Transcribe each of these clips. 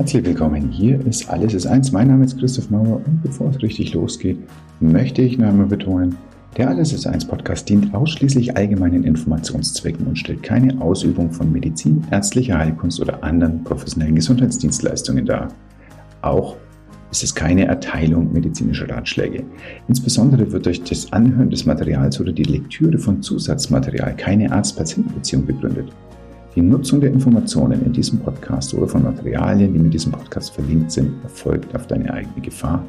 Herzlich willkommen, hier ist Alles ist eins. Mein Name ist Christoph Mauer und bevor es richtig losgeht, möchte ich noch einmal betonen, der Alles ist eins Podcast dient ausschließlich allgemeinen Informationszwecken und stellt keine Ausübung von Medizin, ärztlicher Heilkunst oder anderen professionellen Gesundheitsdienstleistungen dar. Auch ist es keine Erteilung medizinischer Ratschläge. Insbesondere wird durch das Anhören des Materials oder die Lektüre von Zusatzmaterial keine Arzt-Patienten-Beziehung begründet. Die Nutzung der Informationen in diesem Podcast oder von Materialien, die mit diesem Podcast verlinkt sind, erfolgt auf deine eigene Gefahr.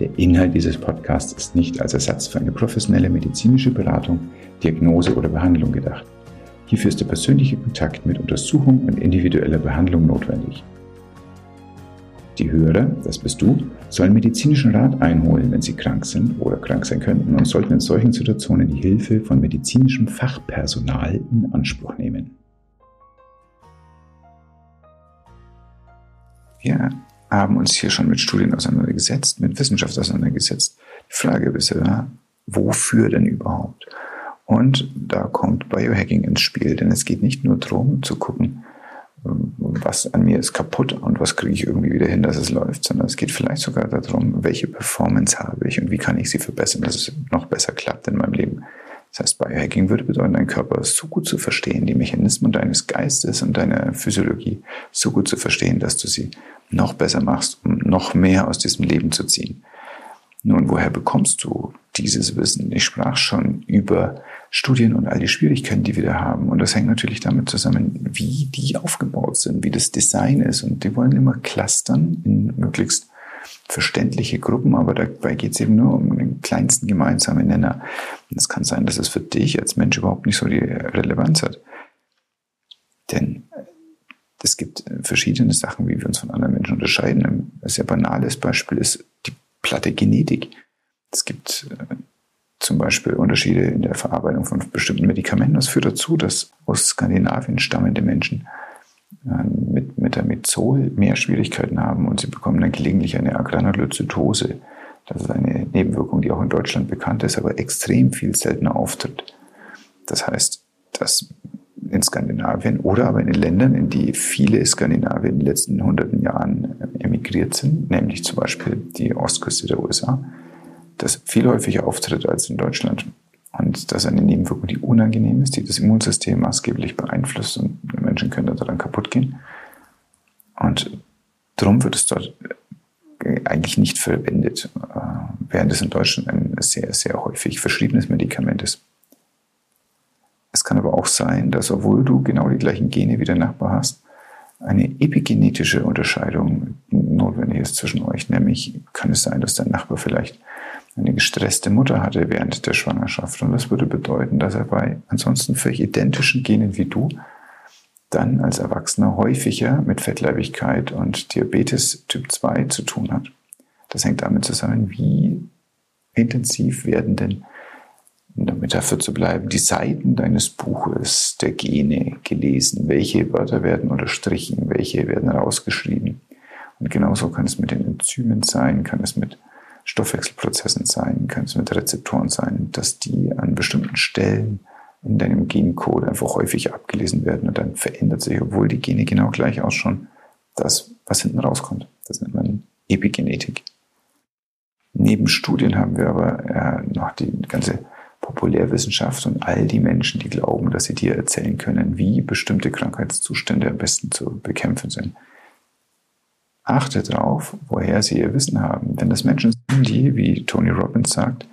Der Inhalt dieses Podcasts ist nicht als Ersatz für eine professionelle medizinische Beratung, Diagnose oder Behandlung gedacht. Hierfür ist der persönliche Kontakt mit Untersuchung und individueller Behandlung notwendig. Die Hörer, das bist du, sollen medizinischen Rat einholen, wenn sie krank sind oder krank sein könnten und sollten in solchen Situationen die Hilfe von medizinischem Fachpersonal in Anspruch nehmen. Wir haben uns hier schon mit Studien auseinandergesetzt, mit Wissenschaft auseinandergesetzt. Die Frage ist ja, wofür denn überhaupt? Und da kommt Biohacking ins Spiel, denn es geht nicht nur darum zu gucken, was an mir ist kaputt und was kriege ich irgendwie wieder hin, dass es läuft, sondern es geht vielleicht sogar darum, welche Performance habe ich und wie kann ich sie verbessern, dass es noch besser klappt in meinem Leben. Das heißt, Biohacking würde bedeuten, deinen Körper so gut zu verstehen, die Mechanismen deines Geistes und deiner Physiologie so gut zu verstehen, dass du sie noch besser machst, um noch mehr aus diesem Leben zu ziehen. Nun, woher bekommst du dieses Wissen? Ich sprach schon über Studien und all die Schwierigkeiten, die wir da haben. Und das hängt natürlich damit zusammen, wie die aufgebaut sind, wie das Design ist. Und die wollen immer clustern in möglichst verständliche Gruppen, aber dabei geht es eben nur um den kleinsten gemeinsamen Nenner. Und es kann sein, dass es für dich als Mensch überhaupt nicht so die Relevanz hat. Denn es gibt verschiedene Sachen, wie wir uns von anderen Menschen unterscheiden. Ein sehr banales Beispiel ist die platte Genetik. Es gibt äh, zum Beispiel Unterschiede in der Verarbeitung von bestimmten Medikamenten. Das führt dazu, dass aus Skandinavien stammende Menschen mit Metamizol mehr Schwierigkeiten haben und sie bekommen dann gelegentlich eine Agranulozytose. Das ist eine Nebenwirkung, die auch in Deutschland bekannt ist, aber extrem viel seltener auftritt. Das heißt, dass in Skandinavien oder aber in den Ländern, in die viele Skandinavier in den letzten hunderten Jahren emigriert sind, nämlich zum Beispiel die Ostküste der USA, das viel häufiger auftritt als in Deutschland. Und das ist eine Nebenwirkung, die unangenehm ist, die das Immunsystem maßgeblich beeinflusst und Menschen können daran kaputt gehen. Und darum wird es dort eigentlich nicht verwendet, äh, während es in Deutschland ein sehr, sehr häufig verschriebenes Medikament ist. Es kann aber auch sein, dass obwohl du genau die gleichen Gene wie der Nachbar hast, eine epigenetische Unterscheidung notwendig ist zwischen euch. Nämlich kann es sein, dass dein Nachbar vielleicht eine gestresste Mutter hatte während der Schwangerschaft. Und das würde bedeuten, dass er bei ansonsten völlig identischen Genen wie du dann als Erwachsener häufiger mit Fettleibigkeit und Diabetes Typ 2 zu tun hat. Das hängt damit zusammen, wie intensiv werden denn, damit dafür zu bleiben, die Seiten deines Buches der Gene gelesen. Welche Wörter werden unterstrichen, welche werden rausgeschrieben. Und genauso kann es mit den Enzymen sein, kann es mit Stoffwechselprozessen sein, kann es mit Rezeptoren sein, dass die an bestimmten Stellen in deinem Gencode einfach häufig abgelesen werden und dann verändert sich, obwohl die Gene genau gleich ausschauen, das, was hinten rauskommt. Das nennt man Epigenetik. Neben Studien haben wir aber äh, noch die ganze Populärwissenschaft und all die Menschen, die glauben, dass sie dir erzählen können, wie bestimmte Krankheitszustände am besten zu bekämpfen sind. Achte darauf, woher sie ihr Wissen haben. Denn das Menschen sind, die, wie Tony Robbins sagt,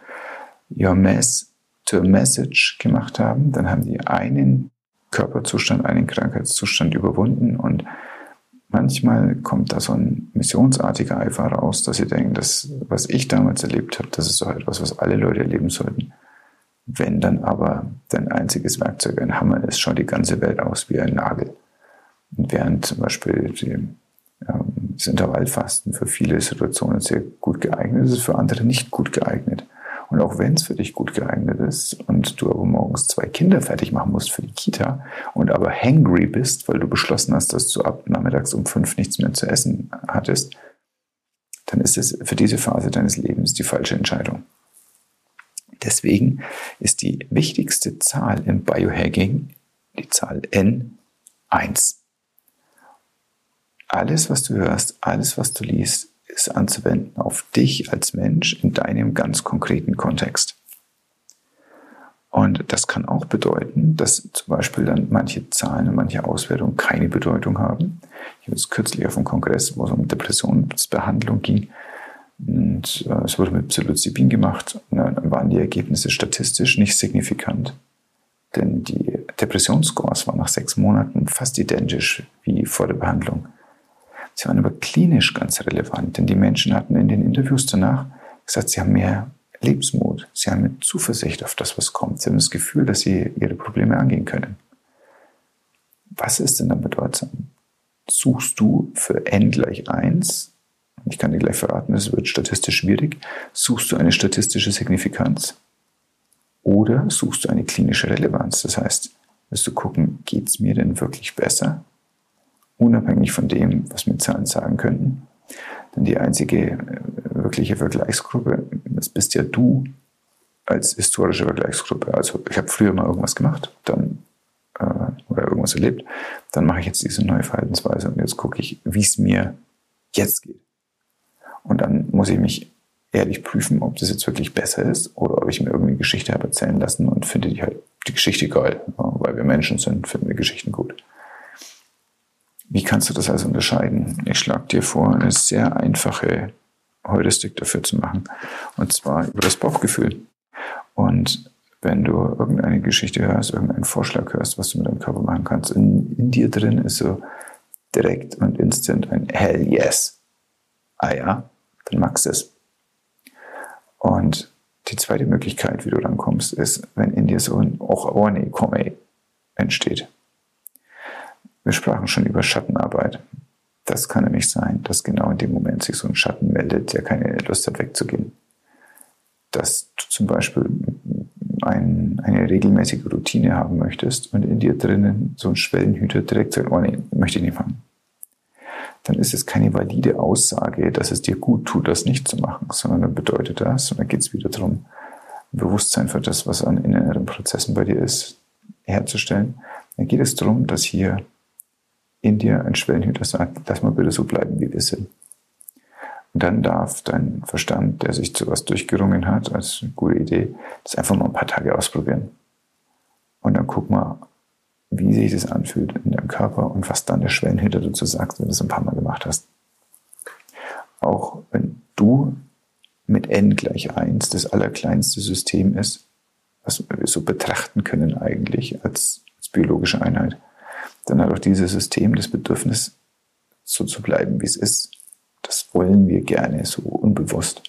your mess message gemacht haben, dann haben die einen Körperzustand, einen Krankheitszustand überwunden und manchmal kommt da so ein missionsartiger Eifer raus, dass sie denken, das, was ich damals erlebt habe, das ist doch etwas, was alle Leute erleben sollten. Wenn dann aber dein einziges Werkzeug ein Hammer ist, schaut die ganze Welt aus wie ein Nagel. Und während zum Beispiel die, ähm, das Intervallfasten für viele Situationen sehr gut geeignet ist, ist es für andere nicht gut geeignet. Und auch wenn es für dich gut geeignet ist und du aber morgens zwei Kinder fertig machen musst für die Kita und aber hangry bist, weil du beschlossen hast, dass du ab nachmittags um fünf nichts mehr zu essen hattest, dann ist es für diese Phase deines Lebens die falsche Entscheidung. Deswegen ist die wichtigste Zahl im Biohacking die Zahl N1. alles, was du hörst, alles, was du liest, ist anzuwenden auf dich als Mensch in deinem ganz konkreten Kontext. Und das kann auch bedeuten, dass zum Beispiel dann manche Zahlen und manche Auswertungen keine Bedeutung haben. Ich habe es kürzlich auf einem Kongress, wo es um Depressionsbehandlung ging, und äh, es wurde mit Psilocybin gemacht. Und dann waren die Ergebnisse statistisch nicht signifikant. Denn die Depressionsscores waren nach sechs Monaten fast identisch wie vor der Behandlung. Sie waren aber klinisch ganz relevant, denn die Menschen hatten in den Interviews danach gesagt, sie haben mehr Lebensmut, sie haben mit Zuversicht auf das, was kommt. Sie haben das Gefühl, dass sie ihre Probleme angehen können. Was ist denn dann bedeutsam? Suchst du für n gleich 1, ich kann dir gleich verraten, es wird statistisch schwierig, suchst du eine statistische Signifikanz oder suchst du eine klinische Relevanz? Das heißt, wirst du gucken, geht es mir denn wirklich besser? Unabhängig von dem, was mir Zahlen sagen könnten. Denn die einzige äh, wirkliche Vergleichsgruppe, das bist ja du als historische Vergleichsgruppe. Also ich habe früher mal irgendwas gemacht, dann äh, oder irgendwas erlebt, dann mache ich jetzt diese neue Verhaltensweise und jetzt gucke ich, wie es mir jetzt geht. Und dann muss ich mich ehrlich prüfen, ob das jetzt wirklich besser ist oder ob ich mir irgendwie Geschichte habe erzählen lassen und finde die halt die Geschichte geil, weil wir Menschen sind, finden wir Geschichten gut. Wie kannst du das also unterscheiden? Ich schlage dir vor, eine sehr einfache Heuristik dafür zu machen. Und zwar über das Bauchgefühl. Und wenn du irgendeine Geschichte hörst, irgendeinen Vorschlag hörst, was du mit deinem Körper machen kannst, in, in dir drin ist so direkt und instant ein Hell yes. Ah ja, dann magst du es. Und die zweite Möglichkeit, wie du dann kommst, ist, wenn in dir so ein Och, oh nee, komm ey, entsteht. Wir sprachen schon über Schattenarbeit. Das kann nämlich sein, dass genau in dem Moment sich so ein Schatten meldet, der keine Lust hat wegzugehen. Dass du zum Beispiel ein, eine regelmäßige Routine haben möchtest und in dir drinnen so ein Schwellenhüter direkt sagt, oh nee, möchte ich nicht machen. Dann ist es keine valide Aussage, dass es dir gut tut, das nicht zu machen, sondern dann bedeutet das, und dann geht es wieder darum, Bewusstsein für das, was an inneren Prozessen bei dir ist, herzustellen. Dann geht es darum, dass hier in dir ein Schwellenhüter sagt, lass mal bitte so bleiben, wie wir sind. Und dann darf dein Verstand, der sich zu was durchgerungen hat, als gute Idee, das einfach mal ein paar Tage ausprobieren. Und dann guck mal, wie sich das anfühlt in deinem Körper und was dann der Schwellenhüter dazu sagt, wenn du es ein paar Mal gemacht hast. Auch wenn du mit n gleich 1 das allerkleinste System ist, was wir so betrachten können eigentlich als, als biologische Einheit, dann hat auch dieses System das Bedürfnis, so zu bleiben, wie es ist. Das wollen wir gerne, so unbewusst.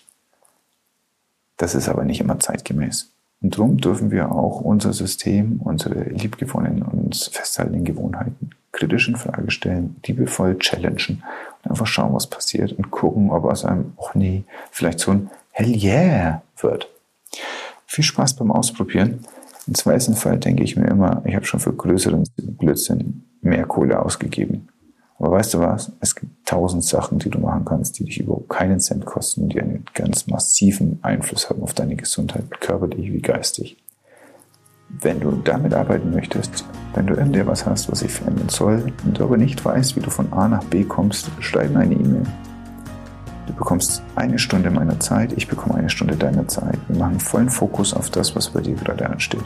Das ist aber nicht immer zeitgemäß. Und darum dürfen wir auch unser System, unsere liebgewonnenen, uns festhaltenden Gewohnheiten kritisch in Frage stellen, liebevoll challengen und einfach schauen, was passiert und gucken, ob aus einem, ach nee, vielleicht so ein Hell yeah wird. Viel Spaß beim Ausprobieren. Im zweiten Fall denke ich mir immer, ich habe schon für größeren Blödsinn mehr Kohle ausgegeben. Aber weißt du was? Es gibt tausend Sachen, die du machen kannst, die dich überhaupt keinen Cent kosten, die einen ganz massiven Einfluss haben auf deine Gesundheit, körperlich wie geistig. Wenn du damit arbeiten möchtest, wenn du in dir was hast, was sich verändern soll, und du aber nicht weißt, wie du von A nach B kommst, schreib mir eine E-Mail. Du bekommst eine Stunde meiner Zeit, ich bekomme eine Stunde deiner Zeit. Wir machen vollen Fokus auf das, was bei dir gerade ansteht.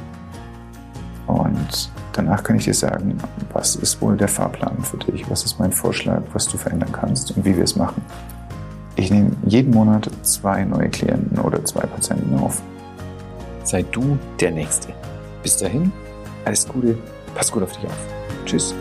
Und danach kann ich dir sagen, was ist wohl der Fahrplan für dich, was ist mein Vorschlag, was du verändern kannst und wie wir es machen. Ich nehme jeden Monat zwei neue Klienten oder zwei Patienten auf. Sei du der Nächste. Bis dahin, alles Gute, pass gut auf dich auf. Tschüss.